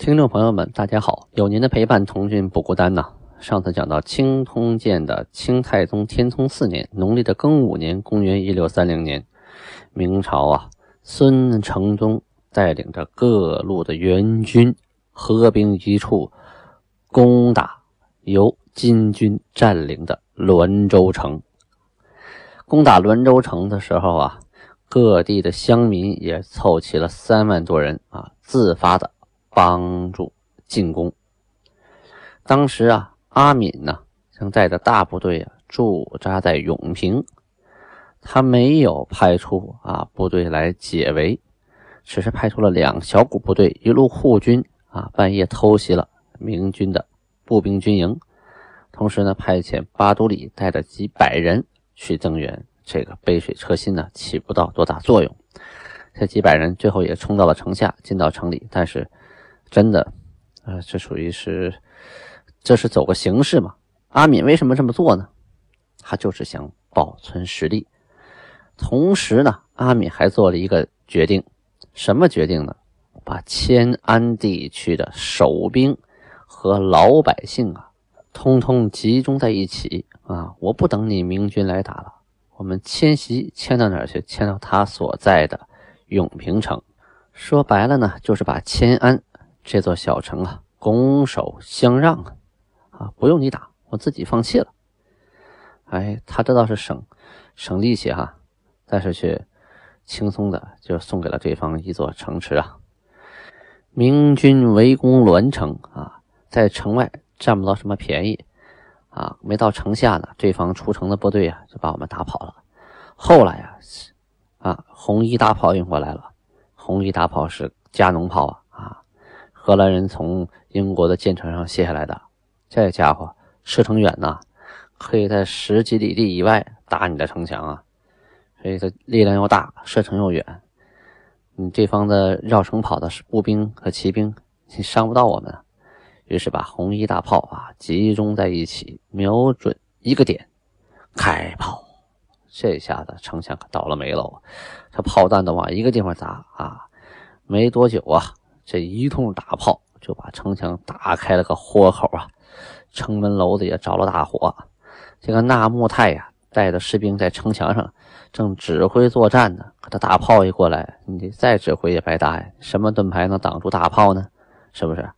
听众朋友们，大家好！有您的陪伴，童军不孤单呐。上次讲到清通鉴的清太宗天聪四年，农历的庚午年，公元一六三零年，明朝啊，孙承宗带领着各路的援军合兵一处，攻打由金军占领的滦州城。攻打滦州城的时候啊，各地的乡民也凑齐了三万多人啊，自发的。帮助进攻。当时啊，阿敏呢正带着大部队啊驻扎在永平，他没有派出啊部队来解围，只是派出了两小股部队，一路护军啊，半夜偷袭了明军的步兵军营，同时呢，派遣巴都里带着几百人去增援。这个杯水车薪呢，起不到多大作用。这几百人最后也冲到了城下，进到城里，但是。真的，呃，这属于是，这是走个形式嘛？阿敏为什么这么做呢？他就是想保存实力。同时呢，阿敏还做了一个决定，什么决定呢？把迁安地区的守兵和老百姓啊，通通集中在一起啊！我不等你明军来打了，我们迁徙迁到哪儿去？迁到他所在的永平城。说白了呢，就是把迁安。这座小城啊，拱手相让啊，啊，不用你打，我自己放弃了。哎，他这倒是省省力气哈，但是却轻松的就送给了对方一座城池啊。明军围攻栾城啊，在城外占不到什么便宜啊，没到城下呢，对方出城的部队啊就把我们打跑了。后来啊，啊，红衣大炮运过来了，红衣大炮是加农炮啊。荷兰人从英国的舰船上卸下来的，这家伙射程远呐，可以在十几里地以外打你的城墙啊，所以它力量又大，射程又远。你对方的绕城跑的步兵和骑兵，你伤不到我们。于是把红衣大炮啊集中在一起，瞄准一个点，开炮。这下子城墙可倒了霉喽，这炮弹都往一个地方砸啊，没多久啊。这一通大炮就把城墙打开了个豁口啊，城门楼子也着了大火。这个纳木泰呀，带着士兵在城墙上正指挥作战呢。可他大炮一过来，你再指挥也白搭呀。什么盾牌能挡住大炮呢？是不是？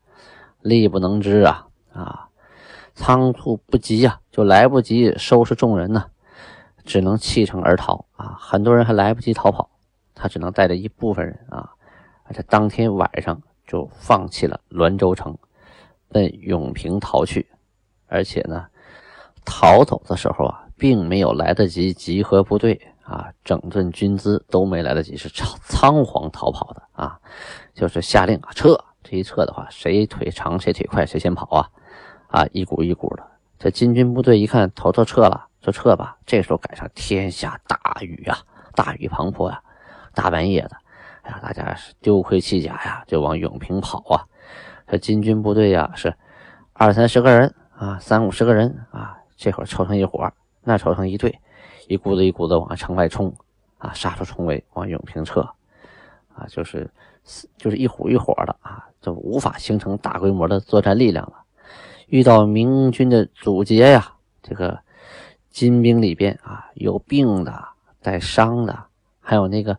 力不能支啊！啊，仓促不及呀，就来不及收拾众人呢，只能弃城而逃啊。很多人还来不及逃跑，他只能带着一部分人啊。而且当天晚上就放弃了滦州城，奔永平逃去。而且呢，逃走的时候啊，并没有来得及集合部队啊，整顿军资都没来得及，是仓仓皇逃跑的啊。就是下令啊撤，这一撤的话，谁腿长谁腿快谁先跑啊啊，一股一股的。这金军部队一看头都撤了，就撤吧。这时候赶上天下大雨啊，大雨滂沱呀，大半夜的。哎呀，大家是丢盔弃甲呀，就往永平跑啊！这金军部队呀，是二三十个人啊，三五十个人啊，这会儿凑成一伙，那凑成一队，一股子一股子往城外冲啊，杀出重围，往永平撤啊，就是就是一伙一伙的啊，就无法形成大规模的作战力量了。遇到明军的阻截呀，这个金兵里边啊，有病的、带伤的，还有那个。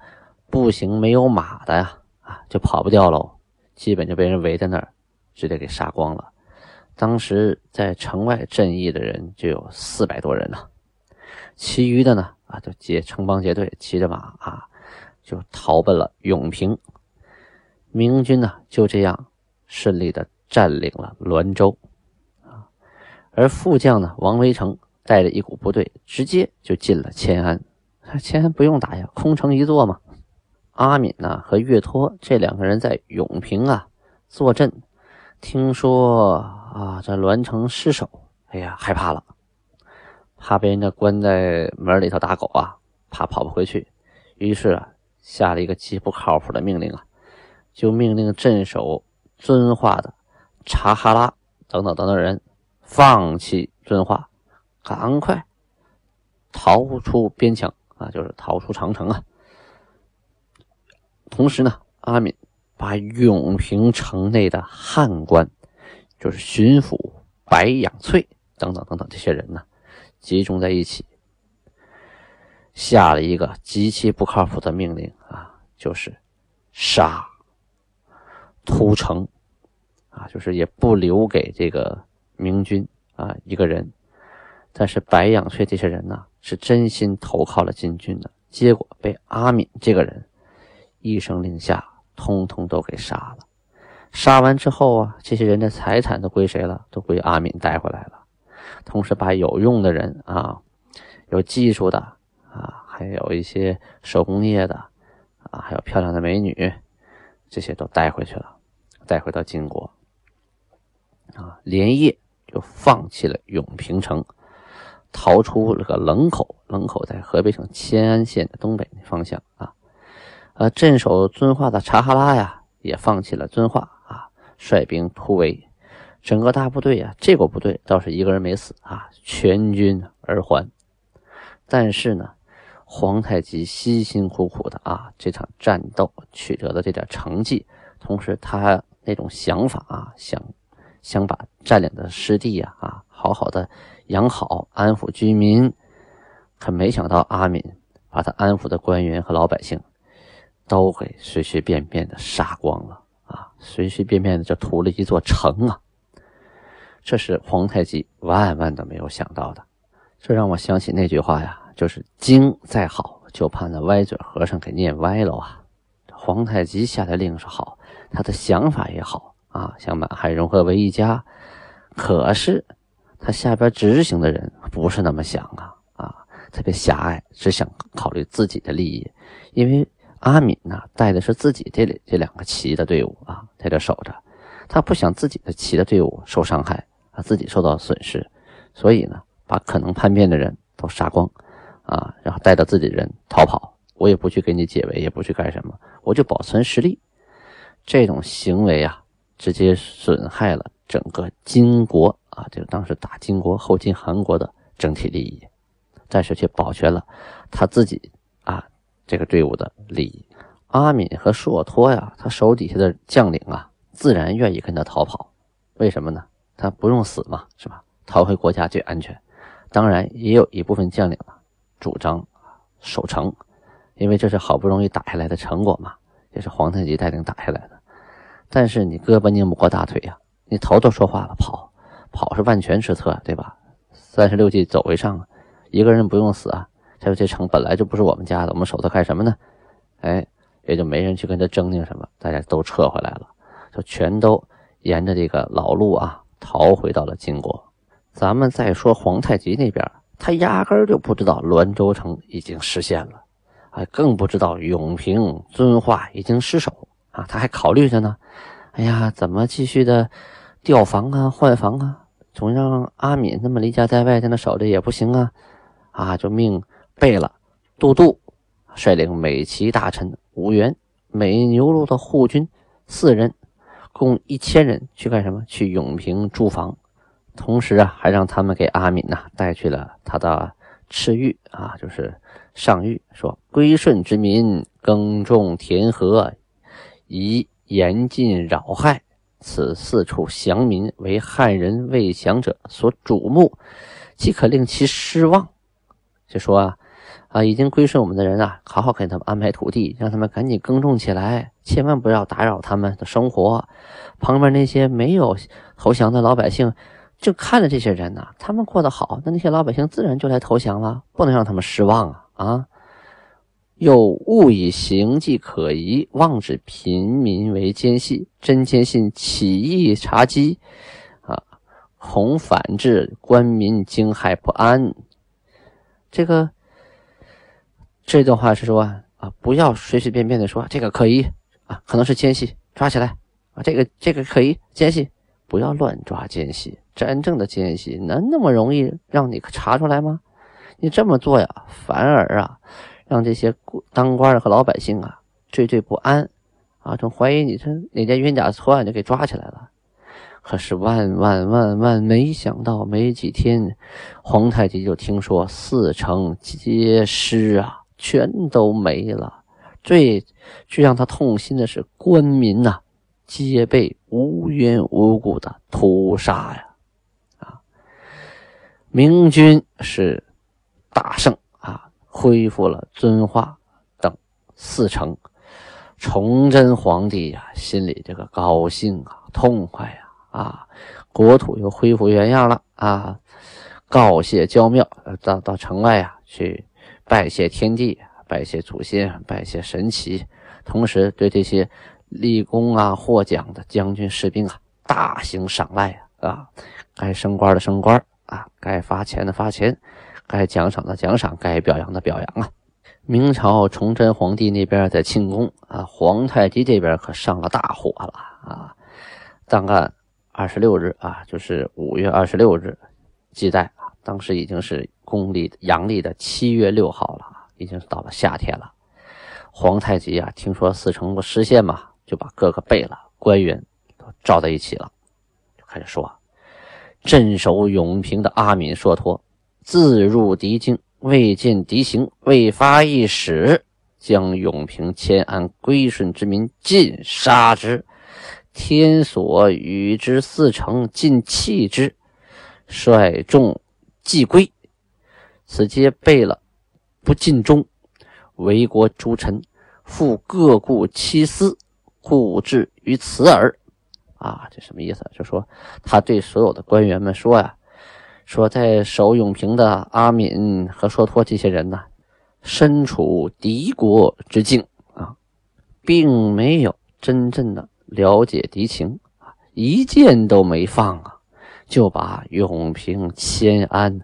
步行没有马的呀，啊，就跑不掉喽，基本就被人围在那儿，直接给杀光了。当时在城外阵役的人就有四百多人呢，其余的呢，啊，就结城邦结队，骑着马啊，就逃奔了永平。明军呢就这样顺利的占领了滦州，啊，而副将呢王维成带着一股部队直接就进了迁安，迁安不用打呀，空城一座嘛。阿敏呐和岳托这两个人在永平啊坐镇，听说啊，这栾城失守，哎呀，害怕了，怕被人家关在门里头打狗啊，怕跑不回去，于是啊，下了一个极不靠谱的命令啊，就命令镇守遵化的查哈拉等等等等人放弃遵化，赶快逃出边墙啊，就是逃出长城啊。同时呢，阿敏把永平城内的汉官。就是巡抚白养翠等等等等这些人呢，集中在一起，下了一个极其不靠谱的命令啊，就是杀屠城啊，就是也不留给这个明军啊一个人。但是白养翠这些人呢，是真心投靠了金军的，结果被阿敏这个人一声令下，通通都给杀了。杀完之后啊，这些人的财产都归谁了？都归阿敏带回来了。同时把有用的人啊，有技术的啊，还有一些手工业的啊，还有漂亮的美女，这些都带回去了，带回到晋国啊，连夜就放弃了永平城，逃出了个冷口。冷口在河北省迁安县的东北方向啊。呃，镇守遵化的察哈拉呀，也放弃了遵化啊。率兵突围，整个大部队啊，这个部队倒是一个人没死啊，全军而还。但是呢，皇太极辛辛苦苦的啊，这场战斗取得的这点成绩，同时他那种想法啊，想想把占领的失地呀啊，好好的养好，安抚居民，可没想到阿敏把他安抚的官员和老百姓都给随随便便的杀光了。啊，随随便便的就屠了一座城啊！这是皇太极万万都没有想到的。这让我想起那句话呀，就是经再好，就怕那歪嘴和尚给念歪了啊！皇太极下的令是好，他的想法也好啊，想满汉融合为一家。可是他下边执行的人不是那么想啊啊，特别狭隘，只想考虑自己的利益，因为。阿敏呢，带的是自己这里这两个旗的队伍啊，在这守着。他不想自己的旗的队伍受伤害啊，自己受到损失，所以呢，把可能叛变的人都杀光啊，然后带着自己的人逃跑。我也不去给你解围，也不去干什么，我就保存实力。这种行为啊，直接损害了整个金国啊，就当时打金国、后金韩国的整体利益，但是却保全了他自己。这个队伍的利益，阿敏和硕托呀，他手底下的将领啊，自然愿意跟他逃跑。为什么呢？他不用死嘛，是吧？逃回国家最安全。当然，也有一部分将领啊，主张守城，因为这是好不容易打下来的成果嘛，也是皇太极带领打下来的。但是你胳膊拧不过大腿呀，你头都说话了，跑跑是万全之策，对吧？三十六计走为上啊，一个人不用死啊。他说：“这城本来就不是我们家的，我们守它干什么呢？哎，也就没人去跟他争那什么，大家都撤回来了，就全都沿着这个老路啊逃回到了金国。咱们再说皇太极那边，他压根儿就不知道滦州城已经失陷了，哎，更不知道永平、遵化已经失守啊，他还考虑着呢。哎呀，怎么继续的调防啊、换防啊？总让阿敏那么离家在外在那守着也不行啊，啊，就命。”贝勒杜度率领美齐大臣五员、美牛录的护军四人，共一千人去干什么？去永平驻防。同时啊，还让他们给阿敏呐带去了他的赤玉啊，就是上谕，说归顺之民耕种田禾，以严禁扰害。此四处降民为汉人未降者所瞩目，即可令其失望。就说啊。啊，已经归顺我们的人啊，好好给他们安排土地，让他们赶紧耕种起来，千万不要打扰他们的生活。旁边那些没有投降的老百姓，就看着这些人呐，他们过得好，那那些老百姓自然就来投降了，不能让他们失望啊！啊，又勿以行迹可疑，妄指平民为奸细，真坚信起义查缉，啊，恐反致官民惊骇不安。这个。这段话是说啊，不要随随便便的说这个可疑啊，可能是奸细，抓起来啊，这个这个可疑奸细，不要乱抓奸细，真正的奸细能那么容易让你查出来吗？你这么做呀，反而啊，让这些当官的和老百姓啊惴惴不安啊，总怀疑你这哪件冤假错案就给抓起来了。可是万万万万没想到，没几天，皇太极就听说四城皆尸啊，全都没了。最最让他痛心的是，官民呐，皆被无缘无故的屠杀呀！啊，明军是大胜啊，恢复了遵化等四城。崇祯皇帝呀，心里这个高兴啊，痛快呀！啊，国土又恢复原样了啊！告谢交庙，到到城外啊去拜谢天地，拜谢祖先，拜谢神奇，同时对这些立功啊、获奖的将军士兵啊大行赏赖啊！啊，该升官的升官啊，该发钱的发钱，该奖赏的奖赏，该表扬的表扬啊！明朝崇祯皇帝那边在庆功啊，皇太极这边可上了大火了啊！档案。二十六日啊，就是五月二十六日，记载，当时已经是公历阳历的七月六号了，已经是到了夏天了。皇太极啊，听说四城不失陷嘛，就把各个贝勒官员都召在一起了，就开始说：镇守永平的阿敏硕托，自入敌境，未见敌行，未发一使，将永平迁安归顺之民尽杀之。天所与之四城，尽弃之，率众既归。此皆背了不尽忠，为国诸臣，复各顾其私，故至于此耳。啊，这什么意思？就说他对所有的官员们说呀，说在守永平的阿敏和硕托这些人呢，身处敌国之境啊，并没有真正的。了解敌情啊，一箭都没放啊，就把永平、迁安、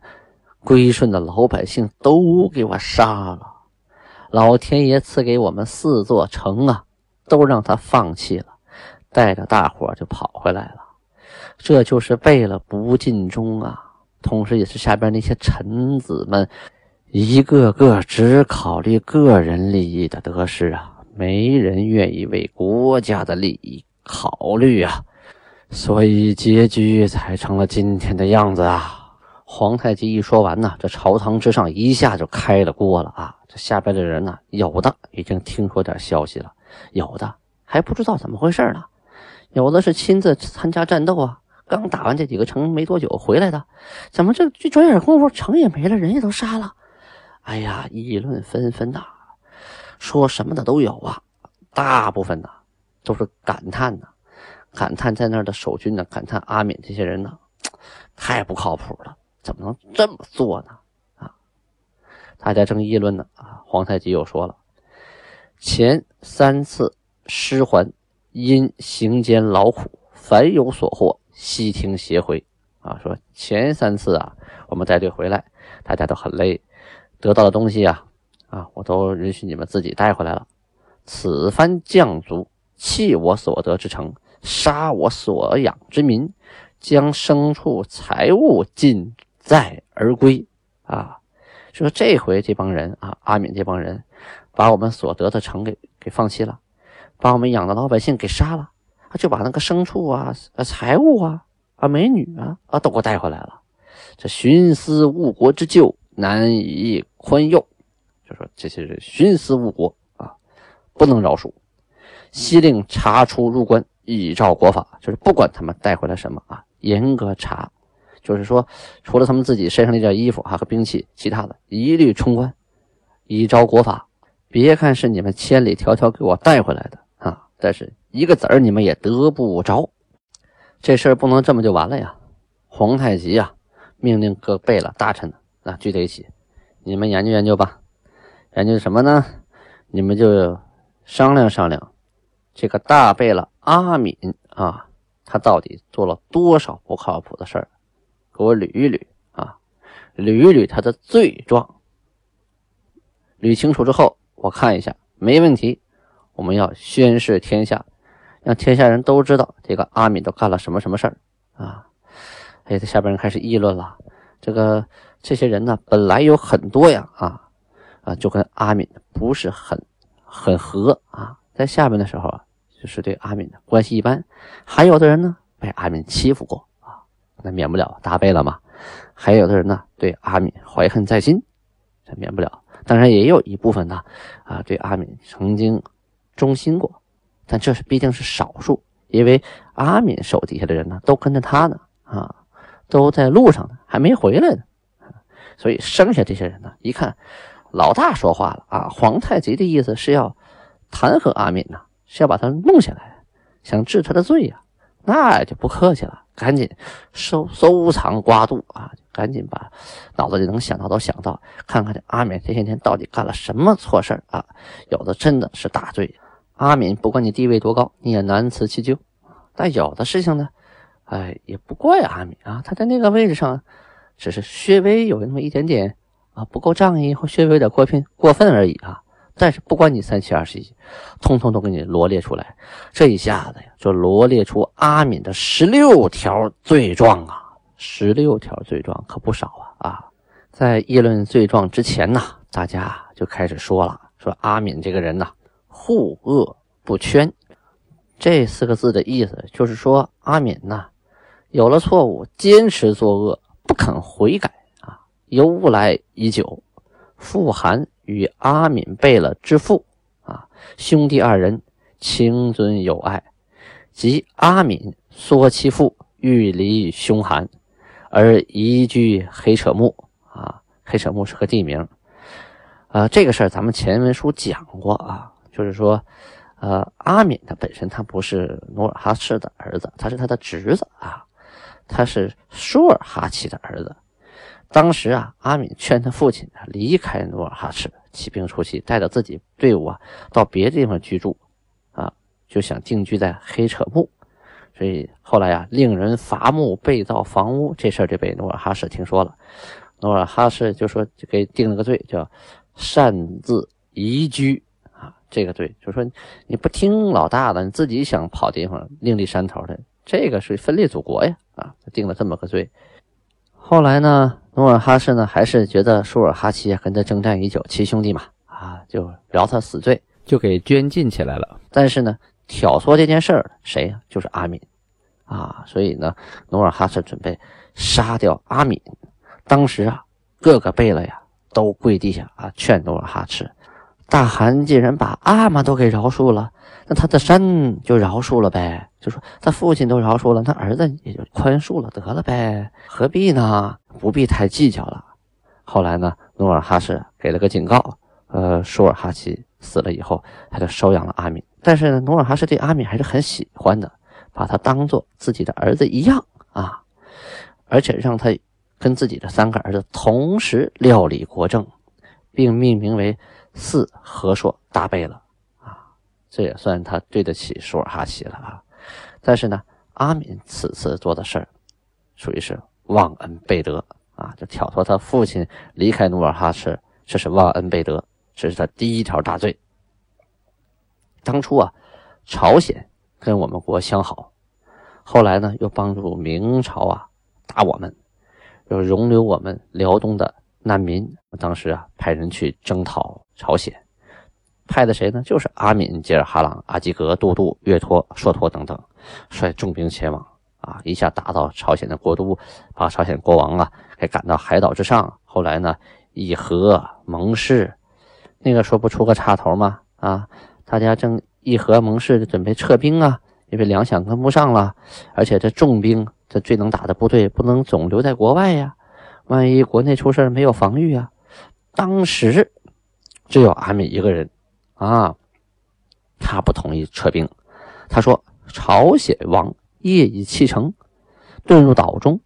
归顺的老百姓都给我杀了。老天爷赐给我们四座城啊，都让他放弃了，带着大伙就跑回来了。这就是为了不尽忠啊，同时也是下边那些臣子们一个个只考虑个人利益的得失啊。没人愿意为国家的利益考虑啊，所以结局才成了今天的样子啊！皇太极一说完呢，这朝堂之上一下就开了锅了啊！这下边的人呢，有的已经听说点消息了，有的还不知道怎么回事呢，有的是亲自参加战斗啊，刚打完这几个城没多久回来的，怎么这这转眼功夫城也没了，人也都杀了？哎呀，议论纷纷呐！说什么的都有啊，大部分呢都是感叹呢，感叹在那儿的守军呢，感叹阿敏这些人呢，太不靠谱了，怎么能这么做呢？啊，大家正议论呢，啊，皇太极又说了，前三次失还，因行间劳苦，凡有所获，悉听携回。啊，说前三次啊，我们带队回来，大家都很累，得到的东西啊。啊，我都允许你们自己带回来了。此番将卒弃我所得之城，杀我所养之民，将牲畜财物尽载而归。啊，说这回这帮人啊，阿敏这帮人，把我们所得的城给给放弃了，把我们养的老百姓给杀了，就把那个牲畜啊、财物啊、啊美女啊啊都给我带回来了。这徇私误国之咎，难以宽宥。就说这些人徇私误国啊，不能饶恕。西令查出入关，依照国法，就是不管他们带回来什么啊，严格查。就是说，除了他们自己身上那件衣服啊和兵器，其他的一律冲关，依照国法。别看是你们千里迢迢给我带回来的啊，但是一个子儿你们也得不着。这事儿不能这么就完了呀！皇太极啊，命令各贝勒大臣啊聚在一起，你们研究研究吧。研究什么呢？你们就商量商量，这个大贝勒阿敏啊，他到底做了多少不靠谱的事儿？给我捋一捋啊，捋一捋他的罪状。捋清楚之后，我看一下，没问题。我们要宣示天下，让天下人都知道这个阿敏都干了什么什么事儿啊！哎，这下边人开始议论了，这个这些人呢，本来有很多呀，啊啊，就跟阿敏不是很很和啊，在下面的时候啊，就是对阿敏的关系一般，还有的人呢被阿敏欺负过啊，那免不了打背了嘛。还有的人呢对阿敏怀恨在心，这免不了。当然也有一部分呢，啊，对阿敏曾经忠心过，但这是毕竟是少数，因为阿敏手底下的人呢都跟着他呢，啊，都在路上呢，还没回来呢，所以剩下这些人呢，一看老大说话了啊，皇太极的意思是要弹劾阿敏呢，是要把他弄下来，想治他的罪呀，那就不客气了，赶紧收收藏刮肚啊。赶紧把脑子里能想到都想到，看看这阿敏这些天到底干了什么错事啊？有的真的是大罪。阿敏不管你地位多高，你也难辞其咎。但有的事情呢，哎，也不怪阿敏啊，他在那个位置上，只是稍微有那么一点点啊不够仗义，或稍微有点过分过分而已啊。但是不管你三七二十一，通通都给你罗列出来。这一下子呀，就罗列出阿敏的十六条罪状啊。十六条罪状可不少啊！啊，在议论罪状之前呢，大家就开始说了：说阿敏这个人呐，护恶不圈。这四个字的意思就是说，阿敏呐，有了错误，坚持作恶，不肯悔改啊，由来已久。富含与阿敏贝勒之父啊，兄弟二人情尊友爱，及阿敏缩其父，欲离凶寒。而移居黑扯木啊，黑扯木是个地名，呃，这个事儿咱们前文书讲过啊，就是说，呃，阿敏他本身他不是努尔哈赤的儿子，他是他的侄子啊，他是舒尔哈齐的儿子。当时啊，阿敏劝他父亲离开努尔哈赤，起兵出击，带着自己队伍啊到别的地方居住，啊，就想定居在黑扯木。所以后来呀，令人伐木被造房屋这事儿就被努尔哈赤听说了，努尔哈赤就说就给定了个罪，叫擅自移居啊。这个罪就说你不听老大的，你自己想跑地方另立山头的，这个是分裂祖国呀啊，定了这么个罪。后来呢，努尔哈赤呢还是觉得舒尔哈齐跟他征战已久，七兄弟嘛啊，就饶他死罪，就给捐禁起来了。但是呢，挑唆这件事儿谁呀？就是阿敏。啊，所以呢，努尔哈赤准备杀掉阿敏。当时啊，各个贝勒呀都跪地下啊劝努尔哈赤。大汗既然把阿玛都给饶恕了，那他的山就饶恕了呗。就说他父亲都饶恕了，他儿子也就宽恕了得了呗，何必呢？不必太计较了。后来呢，努尔哈赤给了个警告，呃，舒尔哈齐死了以后，他就收养了阿敏。但是呢，努尔哈赤对阿敏还是很喜欢的。把他当做自己的儿子一样啊，而且让他跟自己的三个儿子同时料理国政，并命名为四和硕大贝勒啊，这也算他对得起舒尔哈齐了啊。但是呢，阿敏此次做的事儿，属于是忘恩背德啊，就挑唆他父亲离开努尔哈赤，这是忘恩背德，这是他第一条大罪。当初啊，朝鲜。跟我们国相好，后来呢，又帮助明朝啊打我们，又容留我们辽东的难民。当时啊，派人去征讨朝鲜，派的谁呢？就是阿敏、吉尔哈朗、阿济格、都督、岳托、硕托等等，率重兵前往啊，一下打到朝鲜的国都，把朝鲜国王啊给赶到海岛之上。后来呢，议和盟誓，那个说不出个插头吗？啊，大家正。议和盟誓，准备撤兵啊，因为粮饷跟不上了，而且这重兵，这最能打的部队不能总留在国外呀，万一国内出事没有防御啊。当时只有阿敏一个人啊，他不同意撤兵，他说：“朝鲜王夜已弃城，遁入岛中，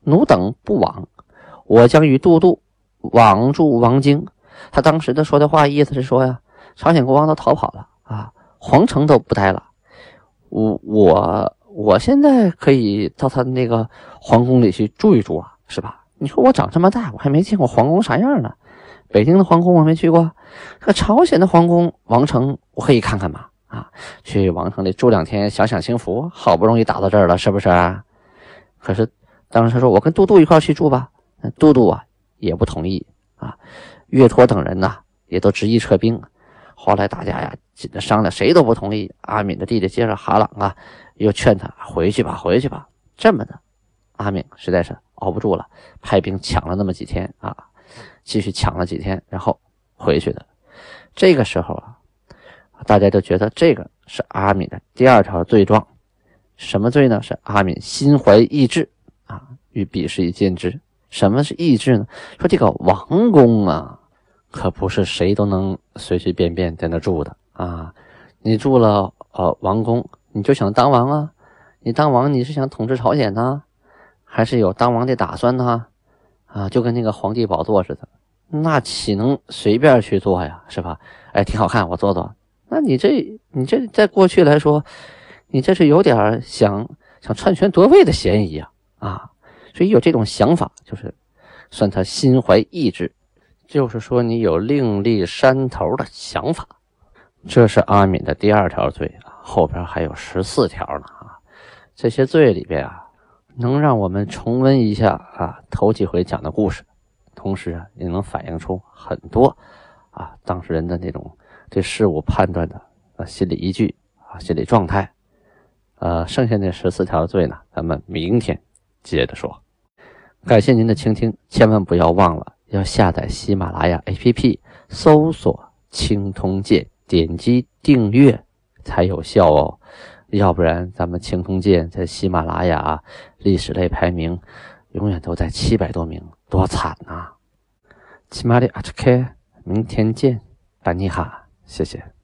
奴等不往，我将与都督往住王京。”他当时的说的话意思是说呀，朝鲜国王都逃跑了啊。皇城都不待了，我我我现在可以到他那个皇宫里去住一住啊，是吧？你说我长这么大，我还没见过皇宫啥样呢。北京的皇宫我没去过，这朝鲜的皇宫王城我可以看看嘛？啊，去王城里住两天，享享清福。好不容易打到这儿了，是不是？可是当时他说我跟杜杜一块去住吧，那嘟嘟啊也不同意啊。岳托等人呐也都执意撤兵。后来大家呀紧着商量，谁都不同意。阿敏的弟弟接着哈朗啊又劝他回去吧，回去吧。这么的，阿敏实在是熬不住了，派兵抢了那么几天啊，继续抢了几天，然后回去的。这个时候啊，大家就觉得这个是阿敏的第二条罪状。什么罪呢？是阿敏心怀异志啊，与彼是以见之。什么是异志呢？说这个王宫啊，可不是谁都能随随便便在那住的啊。你住了呃王宫，你就想当王啊？你当王你是想统治朝鲜呢，还是有当王的打算呢？啊，就跟那个皇帝宝座似的，那岂能随便去做呀？是吧？哎，挺好看，我做做。那你这你这在过去来说。你这是有点想想篡权夺位的嫌疑呀，啊，所以有这种想法，就是算他心怀异志，就是说你有另立山头的想法。这是阿敏的第二条罪啊，后边还有十四条呢啊。这些罪里边啊，能让我们重温一下啊头几回讲的故事，同时啊也能反映出很多啊当事人的那种对事物判断的啊心理依据啊心理状态。呃，剩下那十四条罪呢，咱们明天接着说。感谢您的倾听，千万不要忘了要下载喜马拉雅 APP，搜索“青铜剑”，点击订阅才有效哦。要不然，咱们青铜剑在喜马拉雅历史类排名永远都在七百多名，多惨呐！起码的阿特克，明天见，班尼哈，谢谢。